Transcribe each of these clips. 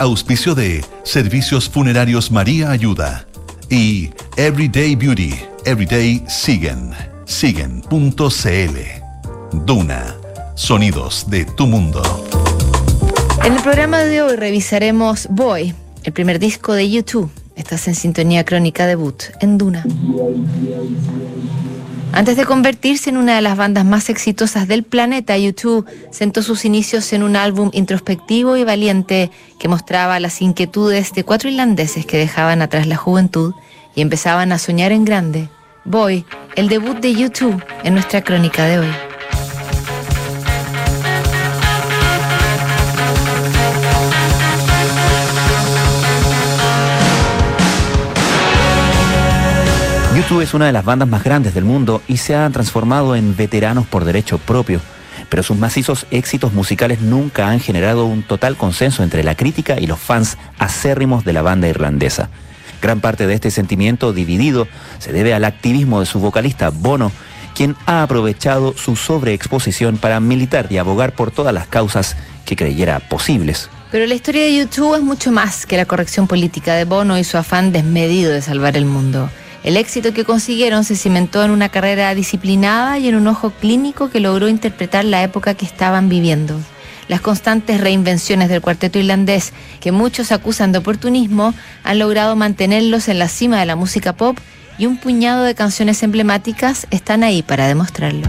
auspicio de Servicios Funerarios María Ayuda y Everyday Beauty, Everyday Siguen, siguen.cl. Duna, sonidos de tu mundo. En el programa de hoy revisaremos Boy, el primer disco de YouTube. Estás en sintonía crónica debut en Duna. Antes de convertirse en una de las bandas más exitosas del planeta, YouTube sentó sus inicios en un álbum introspectivo y valiente que mostraba las inquietudes de cuatro irlandeses que dejaban atrás la juventud y empezaban a soñar en grande. Boy, el debut de YouTube en nuestra crónica de hoy. YouTube es una de las bandas más grandes del mundo y se han transformado en veteranos por derecho propio, pero sus macizos éxitos musicales nunca han generado un total consenso entre la crítica y los fans acérrimos de la banda irlandesa. Gran parte de este sentimiento dividido se debe al activismo de su vocalista Bono, quien ha aprovechado su sobreexposición para militar y abogar por todas las causas que creyera posibles. Pero la historia de YouTube es mucho más que la corrección política de Bono y su afán desmedido de salvar el mundo. El éxito que consiguieron se cimentó en una carrera disciplinada y en un ojo clínico que logró interpretar la época que estaban viviendo. Las constantes reinvenciones del cuarteto irlandés, que muchos acusan de oportunismo, han logrado mantenerlos en la cima de la música pop y un puñado de canciones emblemáticas están ahí para demostrarlo.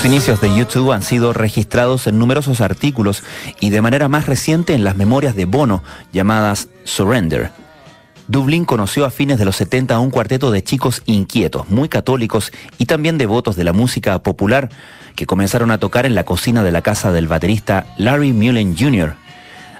Los inicios de YouTube han sido registrados en numerosos artículos y de manera más reciente en las memorias de Bono llamadas Surrender. Dublín conoció a fines de los 70 a un cuarteto de chicos inquietos, muy católicos y también devotos de la música popular, que comenzaron a tocar en la cocina de la casa del baterista Larry Mullen Jr.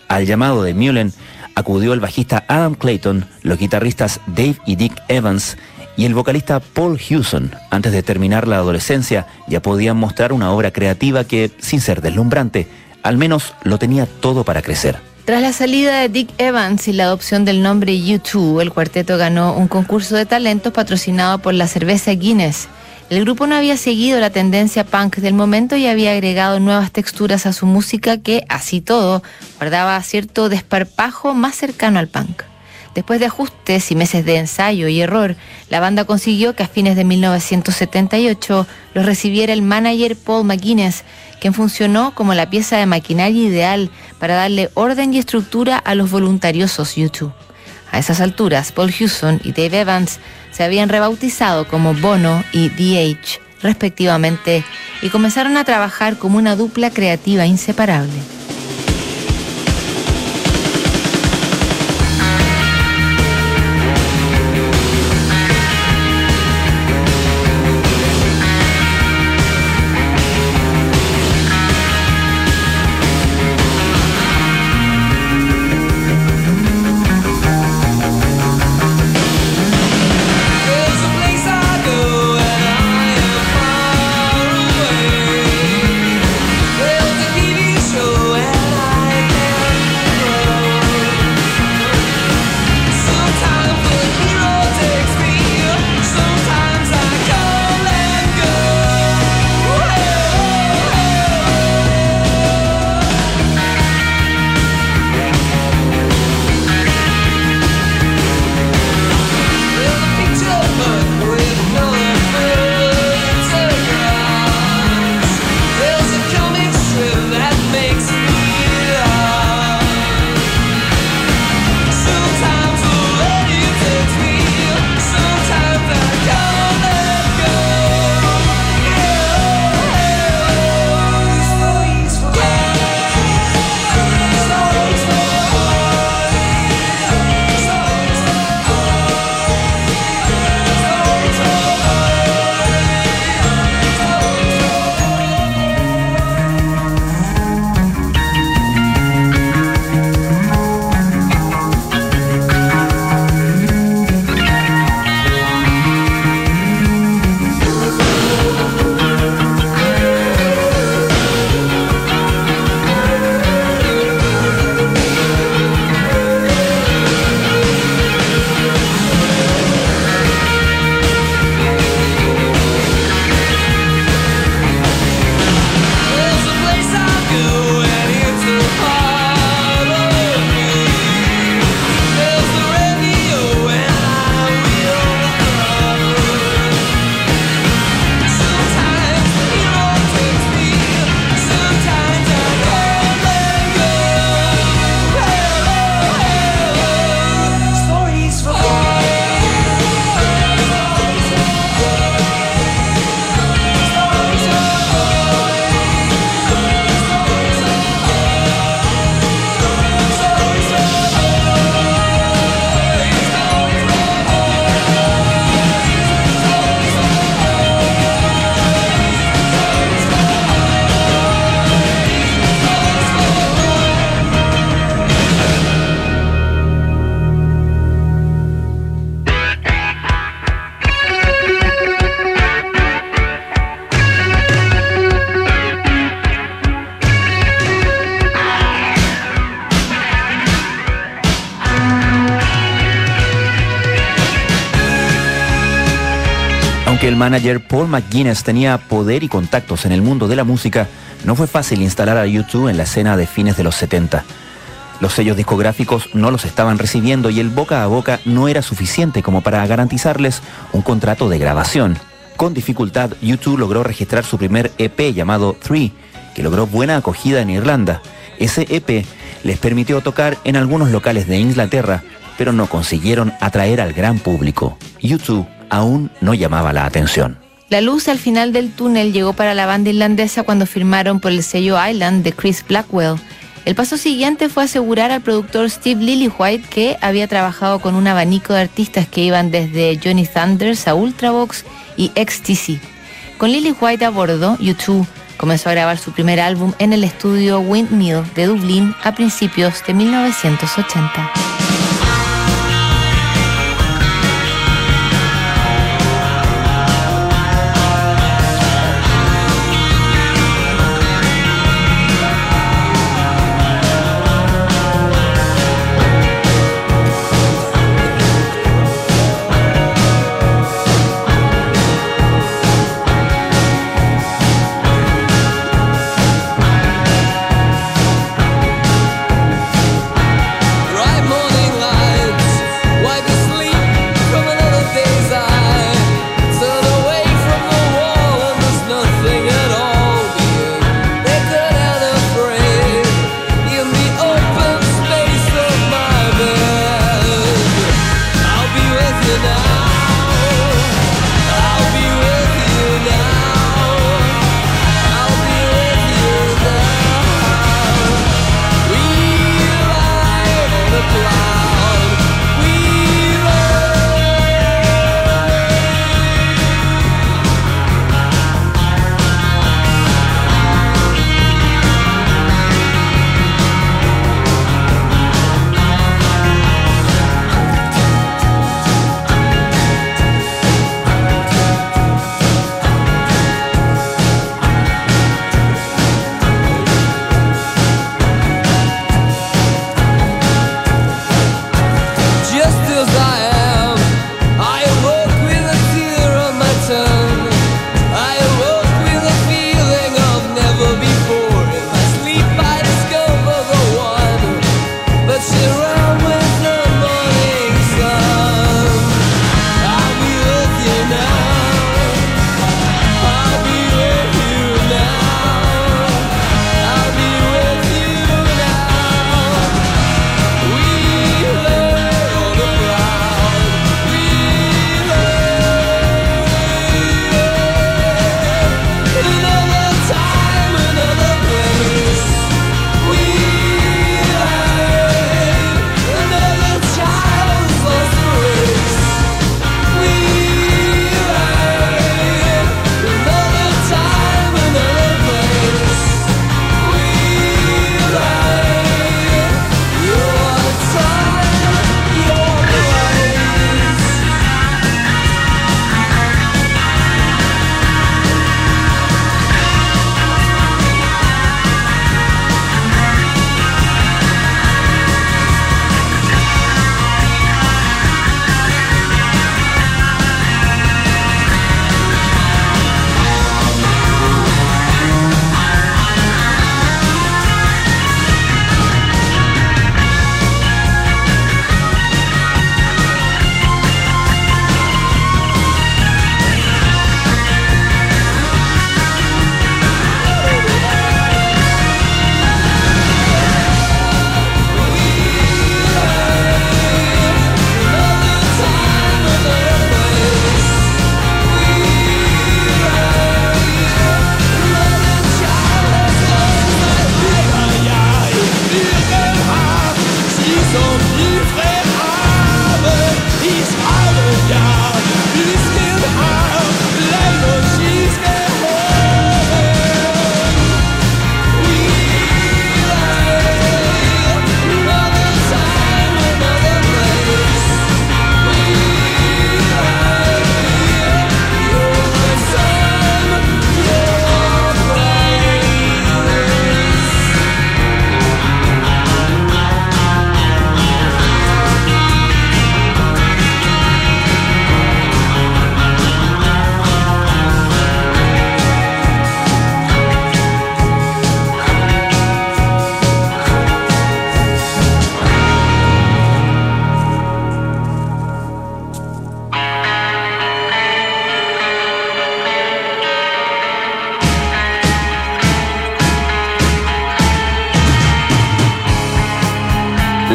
Al llamado de Mullen acudió el bajista Adam Clayton, los guitarristas Dave y Dick Evans y el vocalista Paul Hewson. Antes de terminar la adolescencia ya podían mostrar una obra creativa que, sin ser deslumbrante, al menos lo tenía todo para crecer. Tras la salida de Dick Evans y la adopción del nombre U2, el cuarteto ganó un concurso de talentos patrocinado por la cerveza Guinness. El grupo no había seguido la tendencia punk del momento y había agregado nuevas texturas a su música que, así todo, guardaba cierto desparpajo más cercano al punk. Después de ajustes y meses de ensayo y error, la banda consiguió que a fines de 1978 los recibiera el manager Paul McGuinness, quien funcionó como la pieza de maquinaria ideal para darle orden y estructura a los voluntariosos YouTube. A esas alturas, Paul Hewson y Dave Evans se habían rebautizado como Bono y DH, respectivamente, y comenzaron a trabajar como una dupla creativa inseparable. Manager Paul McGuinness tenía poder y contactos en el mundo de la música, no fue fácil instalar a YouTube en la escena de fines de los 70. Los sellos discográficos no los estaban recibiendo y el boca a boca no era suficiente como para garantizarles un contrato de grabación. Con dificultad, YouTube logró registrar su primer EP llamado Three, que logró buena acogida en Irlanda. Ese EP les permitió tocar en algunos locales de Inglaterra, pero no consiguieron atraer al gran público. YouTube aún no llamaba la atención. La luz al final del túnel llegó para la banda irlandesa cuando firmaron por el sello Island de Chris Blackwell. El paso siguiente fue asegurar al productor Steve Lillywhite que había trabajado con un abanico de artistas que iban desde Johnny Thunders a Ultravox y XTC. Con Lillywhite a bordo, U2 comenzó a grabar su primer álbum en el estudio Windmill de Dublín a principios de 1980.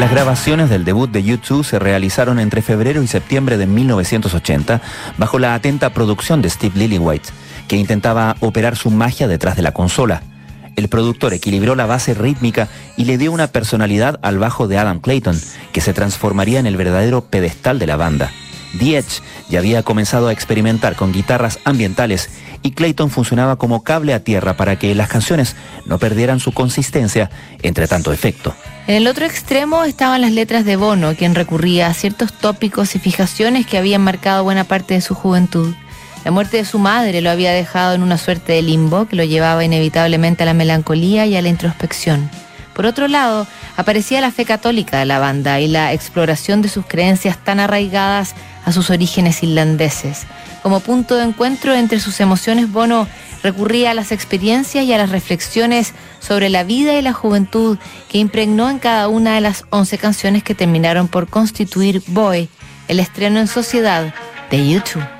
Las grabaciones del debut de YouTube se realizaron entre febrero y septiembre de 1980 bajo la atenta producción de Steve Lillywhite, que intentaba operar su magia detrás de la consola. El productor equilibró la base rítmica y le dio una personalidad al bajo de Adam Clayton, que se transformaría en el verdadero pedestal de la banda. The Edge ya había comenzado a experimentar con guitarras ambientales y Clayton funcionaba como cable a tierra para que las canciones no perdieran su consistencia entre tanto efecto. En el otro extremo estaban las letras de Bono, quien recurría a ciertos tópicos y fijaciones que habían marcado buena parte de su juventud. La muerte de su madre lo había dejado en una suerte de limbo que lo llevaba inevitablemente a la melancolía y a la introspección. Por otro lado, aparecía la fe católica de la banda y la exploración de sus creencias tan arraigadas a sus orígenes irlandeses. Como punto de encuentro entre sus emociones, Bono recurría a las experiencias y a las reflexiones sobre la vida y la juventud que impregnó en cada una de las 11 canciones que terminaron por constituir Boy, el estreno en sociedad de YouTube.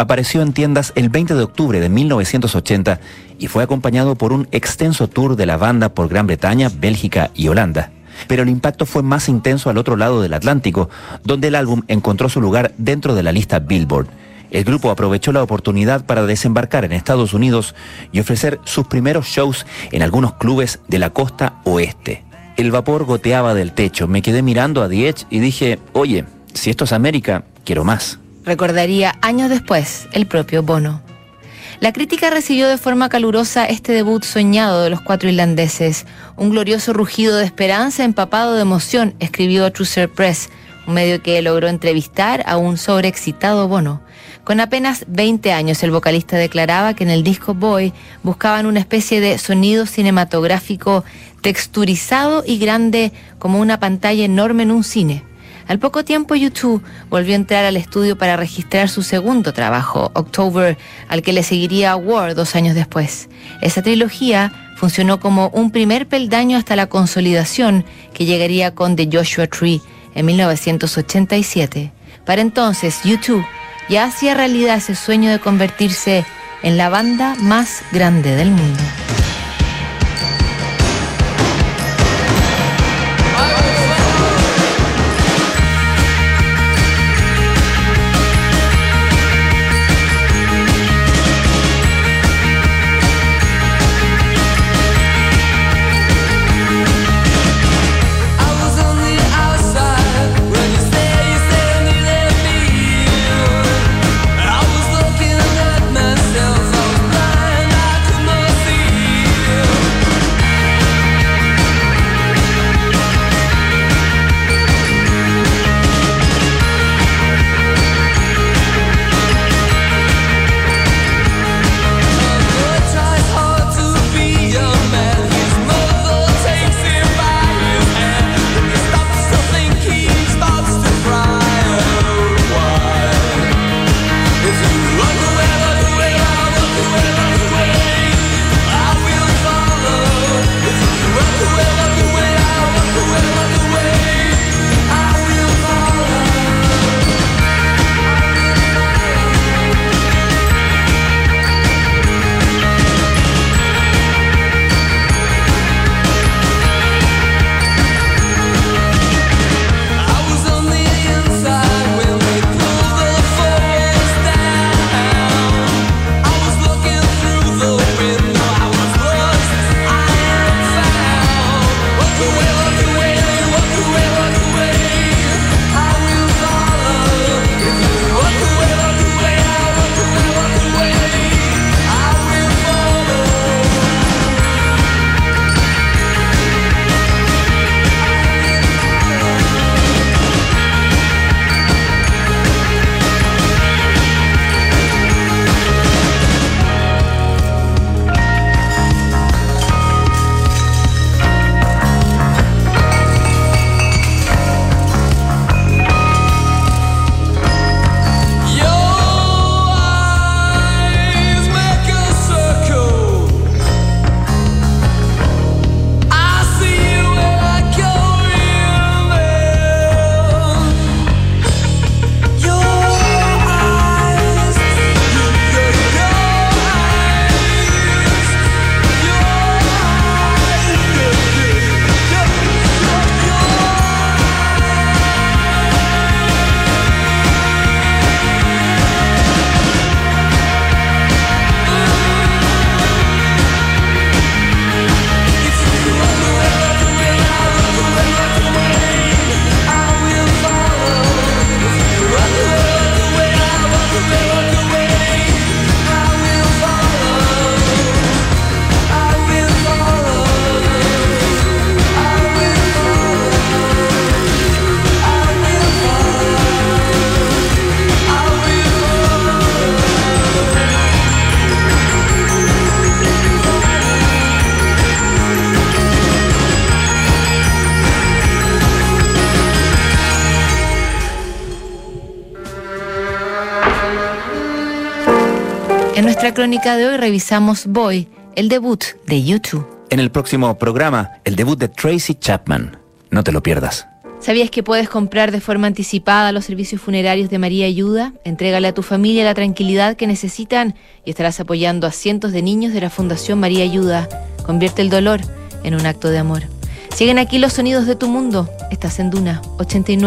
Apareció en tiendas el 20 de octubre de 1980 y fue acompañado por un extenso tour de la banda por Gran Bretaña, Bélgica y Holanda. Pero el impacto fue más intenso al otro lado del Atlántico, donde el álbum encontró su lugar dentro de la lista Billboard. El grupo aprovechó la oportunidad para desembarcar en Estados Unidos y ofrecer sus primeros shows en algunos clubes de la costa oeste. El vapor goteaba del techo, me quedé mirando a The y dije, oye, si esto es América, quiero más. Recordaría años después el propio Bono. La crítica recibió de forma calurosa este debut soñado de los cuatro irlandeses, un glorioso rugido de esperanza empapado de emoción, escribió Trucer Press, un medio que logró entrevistar a un sobreexcitado Bono. Con apenas 20 años, el vocalista declaraba que en el disco Boy buscaban una especie de sonido cinematográfico texturizado y grande como una pantalla enorme en un cine. Al poco tiempo, YouTube volvió a entrar al estudio para registrar su segundo trabajo, October, al que le seguiría War dos años después. Esa trilogía funcionó como un primer peldaño hasta la consolidación que llegaría con The Joshua Tree en 1987. Para entonces, YouTube ya hacía realidad ese sueño de convertirse en la banda más grande del mundo. Nuestra crónica de hoy revisamos Boy, el debut de YouTube. En el próximo programa, el debut de Tracy Chapman. No te lo pierdas. ¿Sabías que puedes comprar de forma anticipada los servicios funerarios de María Ayuda? Entrégale a tu familia la tranquilidad que necesitan y estarás apoyando a cientos de niños de la Fundación María Ayuda. Convierte el dolor en un acto de amor. Siguen aquí los sonidos de tu mundo. Estás en Duna 89.